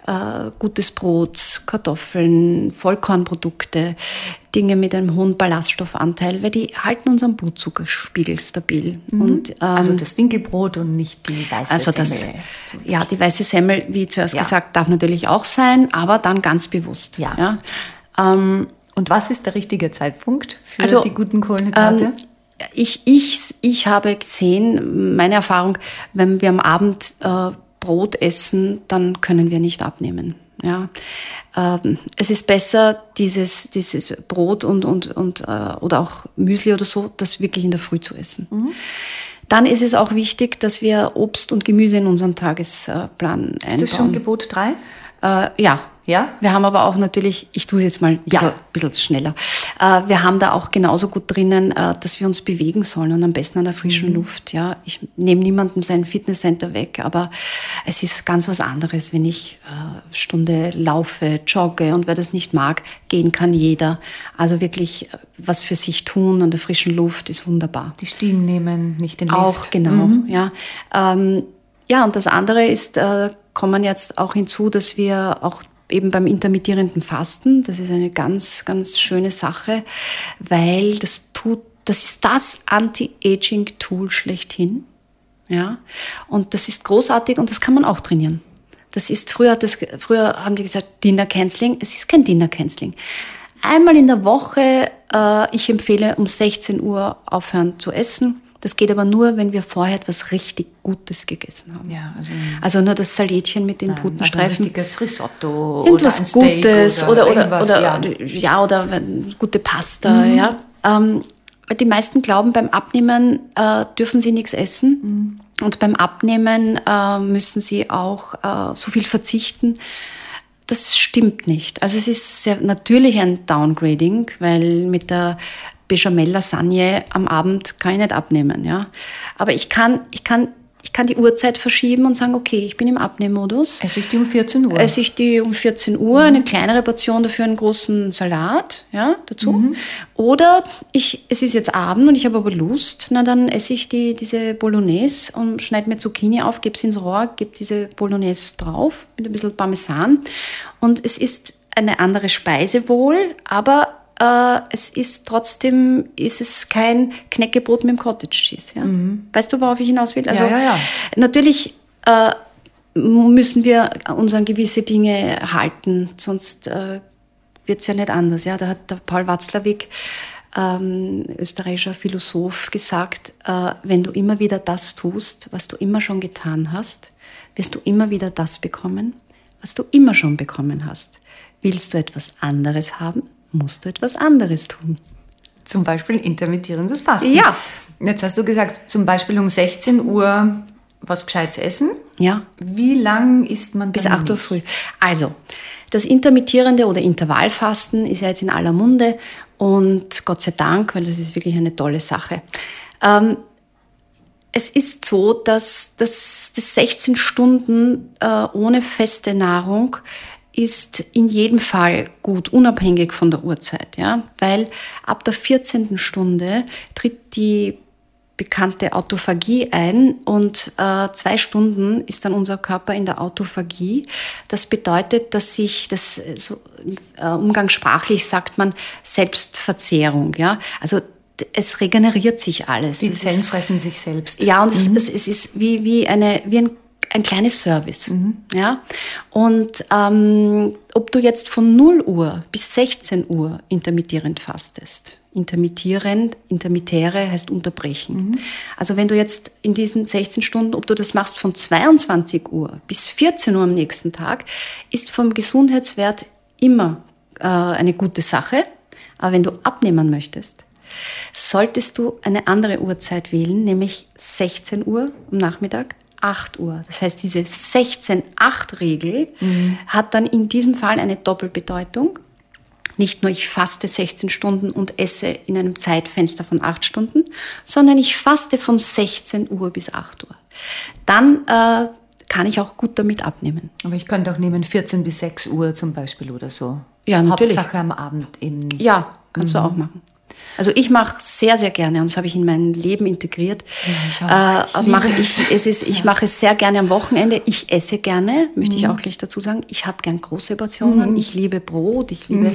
äh, gutes Brot, Kartoffeln, Vollkornprodukte, Dinge mit einem hohen Ballaststoffanteil, weil die halten unseren Blutzuckerspiegel stabil. Und, ähm, Also das Dinkelbrot und nicht die weiße also das, Semmel. ja, die weiße Semmel, wie zuerst Ja. gesagt, darf natürlich auch sein, aber dann ganz bewusst. Ja. ja? Ähm, Und was ist der richtige Zeitpunkt für Also, die guten Kohlenhydrate? Ähm, ich, ich, ich habe gesehen, meine Erfahrung, wenn wir am Abend äh, Brot essen, dann können wir nicht abnehmen. Ja. Ähm, es ist besser, dieses, dieses Brot und, und, und, äh, oder auch Müsli oder so, das wirklich in der Früh zu essen. Dann ist es auch wichtig, dass wir Obst und Gemüse in unseren Tagesplan einbauen. ist das schon Gebot 3? Äh, ja. Ja? Wir haben aber auch natürlich, ich tue es jetzt mal ein bisschen, Ja. bisschen schneller. Äh, wir haben da auch genauso gut drinnen, äh, dass wir uns bewegen sollen und am besten an der frischen Luft. Ja, ich nehme niemandem sein Fitnesscenter weg, aber es ist ganz was anderes, wenn ich äh, Stunde laufe, jogge und wer das nicht mag, gehen kann jeder. Also wirklich äh, was für sich tun an der frischen Luft ist wunderbar. Die Stiegen nehmen, nicht den Auch, Lift. genau. Ja. Ähm, ja, und das andere ist, äh, kommen jetzt auch hinzu, dass wir auch eben beim intermittierenden Fasten, das ist eine ganz, ganz schöne Sache, weil das tut, das ist das Anti-Aging-Tool schlechthin. Ja, und das ist großartig und das kann man auch trainieren. Das ist früher, das, früher haben die gesagt Dinner Canceling. Es ist kein Dinner Canceling. Einmal in der Woche, äh, ich empfehle um 16 Uhr aufhören zu essen. Das geht aber nur, wenn wir vorher etwas richtig Gutes gegessen haben. Ja, also, Also nur das Salätchen mit den also ein Putenstreifen. richtiges Risotto Irgendwas oder Gutes oder, oder, irgendwas, oder, ja. Mhm. ja. oder gute Pasta, ja. Ähm, weil die meisten glauben, beim Abnehmen äh, dürfen sie nichts essen. Mhm. Und beim Abnehmen äh, müssen sie auch äh, so viel verzichten. Das stimmt nicht. Also es ist sehr, natürlich ein Downgrading, weil mit der Bechamel-Lasagne am Abend kann ich nicht abnehmen. Ja? Aber ich kann, ich, kann, ich kann die Uhrzeit verschieben und sagen, okay, ich bin im Abnehmmodus. Esse ich die um 14 Uhr. Esse ich die um 14 Uhr, eine kleinere Portion dafür einen großen Salat ja, dazu. Oder ich, es ist jetzt Abend und ich habe aber Lust, na dann esse ich die, diese Bolognese und schneide mir Zucchini auf, gebe es ins Rohr, gebe diese Bolognese drauf mit ein bisschen Parmesan. Und es ist eine andere Speise wohl, aber äh, es ist trotzdem, ist es kein Knäckebrot mit dem Cottage Cheese. Ja? Weißt du, worauf ich hinaus will? Also ja, ja. natürlich äh, müssen wir uns an gewisse Dinge halten, sonst äh, wird es ja nicht anders. Ja? Da hat der Paul Watzlawick, ähm, österreichischer Philosoph, gesagt, äh, wenn du immer wieder das tust, was du immer schon getan hast, wirst du immer wieder das bekommen, was du immer schon bekommen hast. Willst du etwas anderes haben, musst du etwas anderes tun. Zum Beispiel intermittierendes Fasten. Ja. Jetzt hast du gesagt, zum Beispiel um 16 Uhr was Gescheites essen. Ja, Wie lang isst man bis dann 8 Uhr früh. Also, das intermittierende oder Intervallfasten ist ja jetzt in aller Munde und Gott sei Dank, weil das ist wirklich eine tolle Sache. Ähm, es ist so, dass das, das 16 Stunden äh, ohne feste Nahrung ist in jedem Fall gut, unabhängig von der Uhrzeit, ja, weil ab der 14. Stunde tritt die bekannte Autophagie ein und äh, zwei Stunden ist dann unser Körper in der Autophagie. Das bedeutet, dass sich das äh, so, äh, umgangssprachlich sagt man Selbstverzehrung, ja, also es regeneriert sich alles. Die Zellen ist, fressen sich selbst. ja, und es, es, es ist wie, wie, eine, wie ein, ein kleines Service. Ja? Und ähm, ob du jetzt von 0 Uhr bis 16 Uhr intermittierend fastest, intermittierend, intermittere heißt unterbrechen. Also wenn du jetzt in diesen 16 Stunden, ob du das machst von 22 Uhr bis 14 Uhr am nächsten Tag, ist vom Gesundheitswert immer äh, eine gute Sache. Aber wenn du abnehmen möchtest, solltest du eine andere Uhrzeit wählen, nämlich 16 Uhr am Nachmittag, 8 Uhr. Das heißt, diese 16-8-Regel hat dann in diesem Fall eine Doppelbedeutung. Nicht nur ich faste 16 Stunden und esse in einem Zeitfenster von 8 Stunden, sondern ich faste von 16 Uhr bis 8 Uhr. Dann äh, kann ich auch gut damit abnehmen. Aber ich könnte auch nehmen 14 bis 6 Uhr zum Beispiel oder so. Ja, natürlich. Hauptsache am Abend eben nicht. Ja, kannst du auch machen. Also ich mache sehr, sehr gerne und das habe ich in mein Leben integriert. ich auch. Ich äh, es. ich, es ist, ich mache es sehr gerne am Wochenende. Ich esse gerne, möchte ich auch gleich dazu sagen. Ich habe gern große Portionen. Ich liebe Brot, ich liebe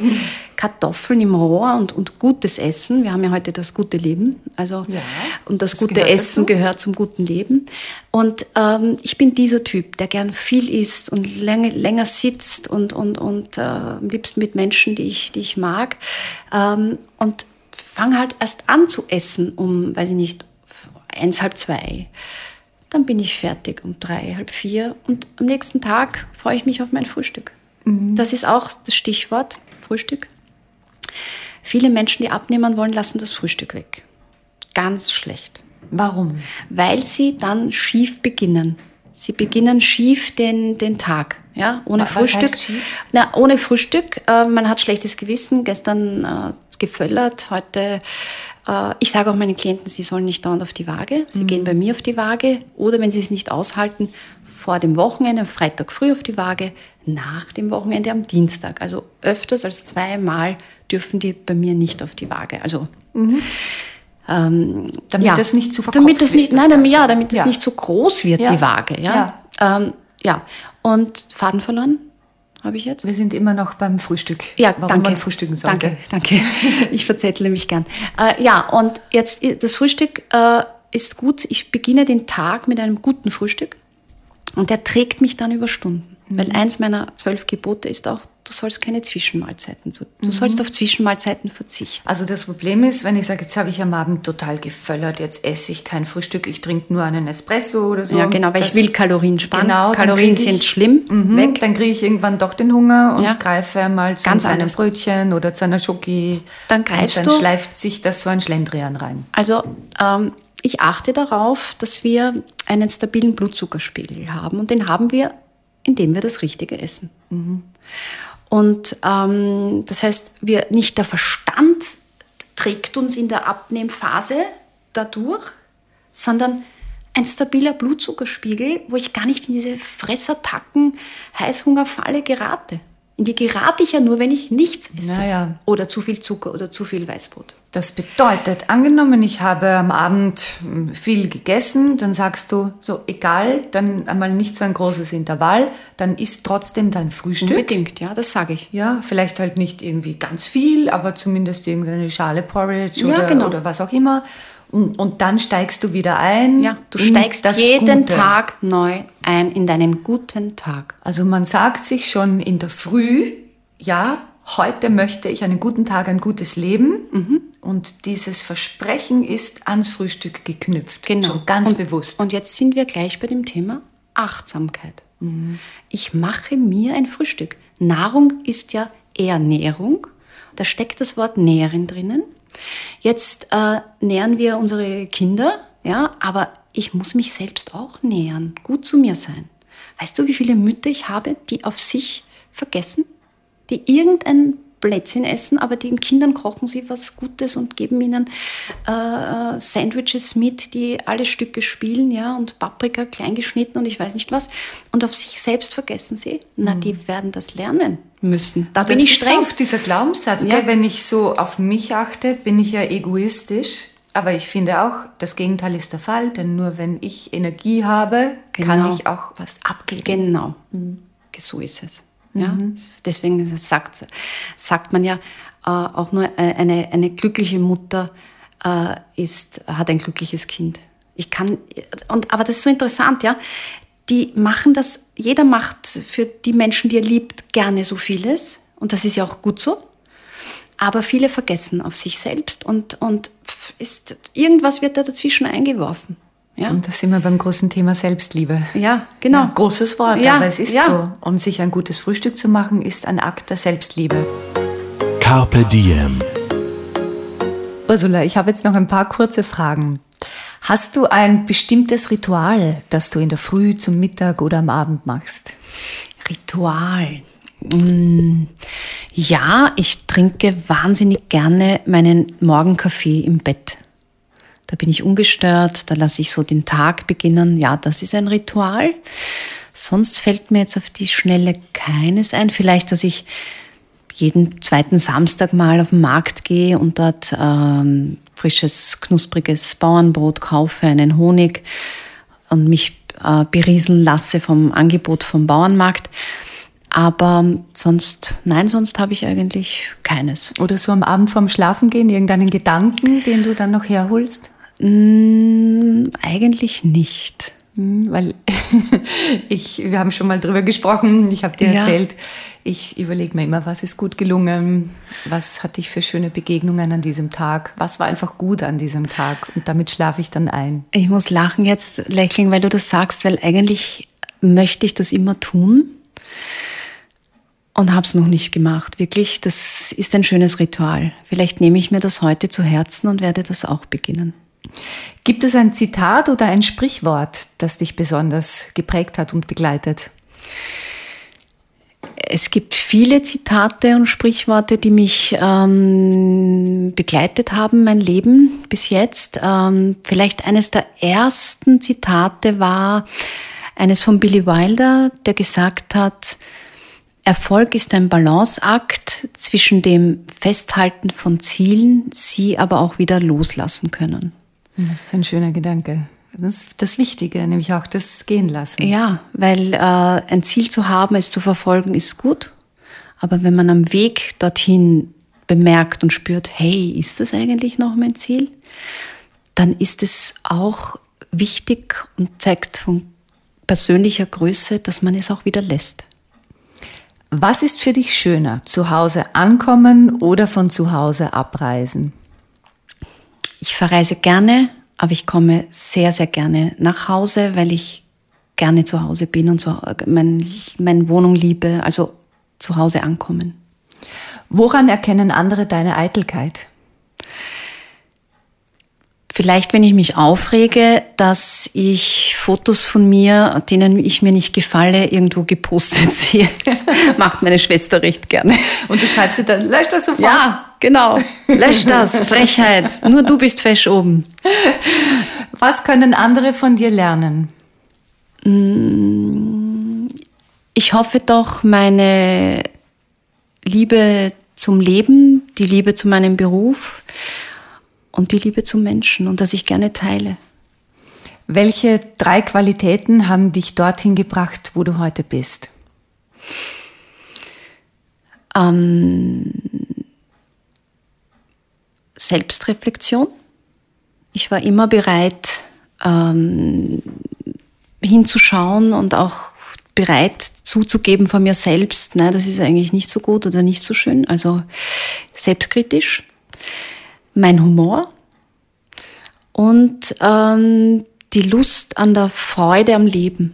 Kartoffeln im Rohr und, und gutes Essen. Wir haben ja heute das gute Leben. Also, Ja, und das, das gute gehört Essen dazu. gehört zum guten Leben. Und ähm, ich bin dieser Typ, der gern viel isst und länger, länger sitzt und, und, und äh, am liebsten mit Menschen, die ich, die ich mag. Ähm, und fange halt erst an zu essen um, weiß ich nicht, eins, halb zwei. Dann bin ich fertig um drei, halb vier. Und am nächsten Tag freue ich mich auf mein Frühstück. Das ist auch das Stichwort, Frühstück. Viele Menschen, die abnehmen wollen, lassen das Frühstück weg. Ganz schlecht Warum? weil sie dann schief beginnen. Sie beginnen schief den, den Tag, ja, ohne Was Frühstück. Na, ohne Frühstück. Äh, man hat schlechtes Gewissen. Gestern äh, geföllert, heute. Äh, ich sage auch meinen Klienten, sie sollen nicht dauernd auf die Waage. Sie gehen bei mir auf die Waage oder wenn sie es nicht aushalten, vor dem Wochenende, am Freitag früh auf die Waage, nach dem Wochenende am Dienstag. Also öfters als zweimal dürfen die bei mir nicht auf die Waage. Also ähm, Damit das nicht zu verkopft damit das wird, nicht, das nein, damit, Ganze. ja, damit das Ja. nicht so groß wird, Ja. die Waage. Ja. Ja. Ähm, ja. Und Faden verloren habe ich jetzt? Wir sind immer noch beim Frühstück. Ja, Warum danke. man frühstücken sollte. Danke, danke. Ich verzettle mich gern. Äh, ja, und jetzt das Frühstück äh, ist gut. Ich beginne den Tag mit einem guten Frühstück und der trägt mich dann über Stunden. Mhm. Weil eins meiner zwölf Gebote ist auch, du sollst keine Zwischenmahlzeiten. Du Mhm. sollst auf Zwischenmahlzeiten verzichten. Also das Problem ist, wenn ich sage, jetzt habe ich am Abend total geföllert, jetzt esse ich kein Frühstück, ich trinke nur einen Espresso oder so. Ja, genau, weil ich will Kalorien sparen. Genau, dann Kalorien ich- sind schlimm. Mhm, Weg. Dann kriege ich irgendwann doch den Hunger und Ja. greife mal zu Ganz einem anders. Brötchen oder zu einer Schoki. Dann greifst und dann du- schleift sich das so ein Schlendrian rein. Also ähm, ich achte darauf, dass wir einen stabilen Blutzuckerspiegel haben und den haben wir, indem wir das Richtige essen. Und ähm, das heißt, wir nicht der Verstand trägt uns in der Abnehmphase dadurch, sondern ein stabiler Blutzuckerspiegel, wo ich gar nicht in diese Fressattacken, Heißhungerfalle gerate. In die gerate ich ja nur, wenn ich nichts esse. Naja. Oder zu viel Zucker oder zu viel Weißbrot. Das bedeutet, angenommen, ich habe am Abend mm, viel gegessen, dann sagst du, so egal, dann einmal nicht so ein großes Intervall, dann isst trotzdem dein Frühstück. Unbedingt, ja, das sage ich. Ja, vielleicht halt nicht irgendwie ganz viel, aber zumindest irgendeine Schale Porridge Ja, oder, genau. oder was auch immer. Und, dann steigst du wieder ein. Ja, du steigst das jeden Gute. Tag neu ein in deinen guten Tag. Also man sagt sich schon in der Früh, ja, heute möchte ich einen guten Tag, ein gutes Leben. Mhm. Und dieses Versprechen ist ans Frühstück geknüpft. Schon ganz Genau. und, bewusst. Und jetzt sind wir gleich bei dem Thema Achtsamkeit. Ich mache mir ein Frühstück. Nahrung ist ja Ernährung. Da steckt das Wort Nähren drinnen. Jetzt äh, nähren wir unsere Kinder, ja, aber ich muss mich selbst auch nähern, gut zu mir sein. Weißt du, wie viele Mütter ich habe, die auf sich vergessen? die irgendein Plätzchen essen, aber den Kindern kochen sie was Gutes und geben ihnen äh, Sandwiches mit, die alle Stücke spielen, ja, und Paprika klein geschnitten und ich weiß nicht was. Und auf sich selbst vergessen sie. Na, die werden das lernen müssen. Da bin das ich ist streng. oft dieser Glaubenssatz, Ja. gell? wenn ich so auf mich achte, bin ich ja egoistisch. Aber ich finde auch, das Gegenteil ist der Fall, denn nur wenn ich Energie habe, kann Genau. ich auch was abgeben. Genau. So ist es. Ja? Deswegen sagt, sagt man ja, äh, auch nur eine, eine glückliche Mutter äh, ist, hat ein glückliches Kind. Ich kann, und, aber das ist so interessant, ja. Die machen das, jeder macht für die Menschen, die er liebt, gerne so vieles. Und das ist ja auch gut so. Aber viele vergessen auf sich selbst und, und ist, irgendwas wird da dazwischen eingeworfen. Ja, Und da sind wir beim großen Thema Selbstliebe. ja genau. Ja, großes Wort, Ja, aber es ist ja. so. Und sich ein gutes Frühstück zu machen, ist ein Akt der Selbstliebe. Carpe Diem. Ursula, ich habe jetzt noch ein paar kurze Fragen. Hast du ein bestimmtes Ritual, das du in der Früh, zum Mittag oder am Abend machst? Ritual. Mm, Ja, ich trinke wahnsinnig gerne meinen Morgenkaffee im Bett. Da bin ich ungestört, da lasse ich so den Tag beginnen. Ja, das ist ein Ritual. Sonst fällt mir jetzt auf die Schnelle keines ein. Vielleicht, dass ich jeden zweiten Samstag mal auf den Markt gehe und dort ähm, frisches, knuspriges Bauernbrot kaufe, einen Honig und mich äh, berieseln lasse vom Angebot vom Bauernmarkt. Aber sonst, nein, sonst habe ich eigentlich keines. Oder so am Abend vorm Schlafengehen irgendeinen Gedanken, den du dann noch herholst? Mm, eigentlich nicht. Hm, Weil ich, wir haben schon mal drüber gesprochen, ich habe dir Ja. erzählt, ich überlege mir immer, was ist gut gelungen, was hatte ich für schöne Begegnungen an diesem Tag, was war einfach gut an diesem Tag und damit schlafe ich dann ein. Ich muss lachen jetzt, lächeln, weil du das sagst, weil eigentlich möchte ich das immer tun und habe es noch nicht gemacht. Wirklich, das ist ein schönes Ritual. Vielleicht nehme ich mir das heute zu Herzen und werde das auch beginnen. Gibt es ein Zitat oder ein Sprichwort, das dich besonders geprägt hat und begleitet? Es gibt viele Zitate und Sprichworte, die mich ähm, begleitet haben, mein Leben bis jetzt. Ähm, vielleicht eines der ersten Zitate war eines von Billy Wilder, der gesagt hat, Erfolg ist ein Balanceakt zwischen dem Festhalten von Zielen, sie aber auch wieder loslassen können. Das ist ein schöner Gedanke. Das ist das Wichtige, nämlich auch das Gehen lassen. Ja, weil äh, ein Ziel zu haben, es zu verfolgen, ist gut. Aber wenn man am Weg dorthin bemerkt und spürt, hey, ist das eigentlich noch mein Ziel? Dann ist es auch wichtig und zeigt von persönlicher Größe, dass man es auch wieder lässt. Was ist für dich schöner, zu Hause ankommen oder von zu Hause abreisen? Ich verreise gerne, aber ich komme sehr, sehr gerne nach Hause, weil ich gerne zu Hause bin und so, mein, meine Wohnung liebe, also zu Hause ankommen. Woran erkennen andere deine Eitelkeit? Vielleicht, wenn ich mich aufrege, dass ich Fotos von mir, denen ich mir nicht gefalle, irgendwo gepostet sehe. Das macht meine Schwester recht gerne. Und du schreibst dir dann, lösch das sofort. Ja, genau. Lösch das. Frechheit. Nur du bist fesch oben. Was können andere von dir lernen? Ich hoffe doch, meine Liebe zum Leben, die Liebe zu meinem Beruf und die Liebe zum Menschen und dass ich gerne teile. Welche drei Qualitäten haben dich dorthin gebracht, wo du heute bist? Ähm, Selbstreflexion. Ich war immer bereit, ähm, hinzuschauen und auch bereit zuzugeben von mir selbst, ne, das ist eigentlich nicht so gut oder nicht so schön. Also selbstkritisch. Mein Humor und ähm, die Lust an der Freude am Leben.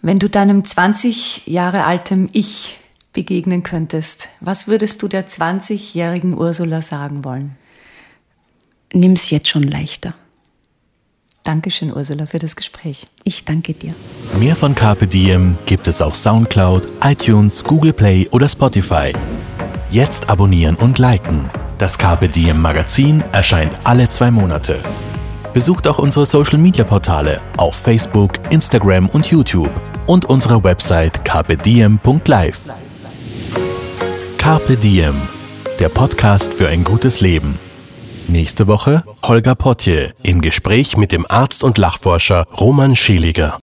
Wenn du deinem 20 Jahre altem Ich begegnen könntest, was würdest du der 20-jährigen Ursula sagen wollen? Nimm's jetzt schon leichter. Dankeschön, Ursula, für das Gespräch. Ich danke dir. Mehr von Carpe Diem gibt es auf Soundcloud, iTunes, Google Play oder Spotify. Jetzt abonnieren und liken. Das Carpe Diem Magazin erscheint alle zwei Monate. Besucht auch unsere Social Media Portale auf Facebook, Instagram und YouTube und unsere Website carpediem.live. Carpe Diem, der Podcast für ein gutes Leben. Nächste Woche Holger Potje im Gespräch mit dem Arzt und Lachforscher Roman Scheliger.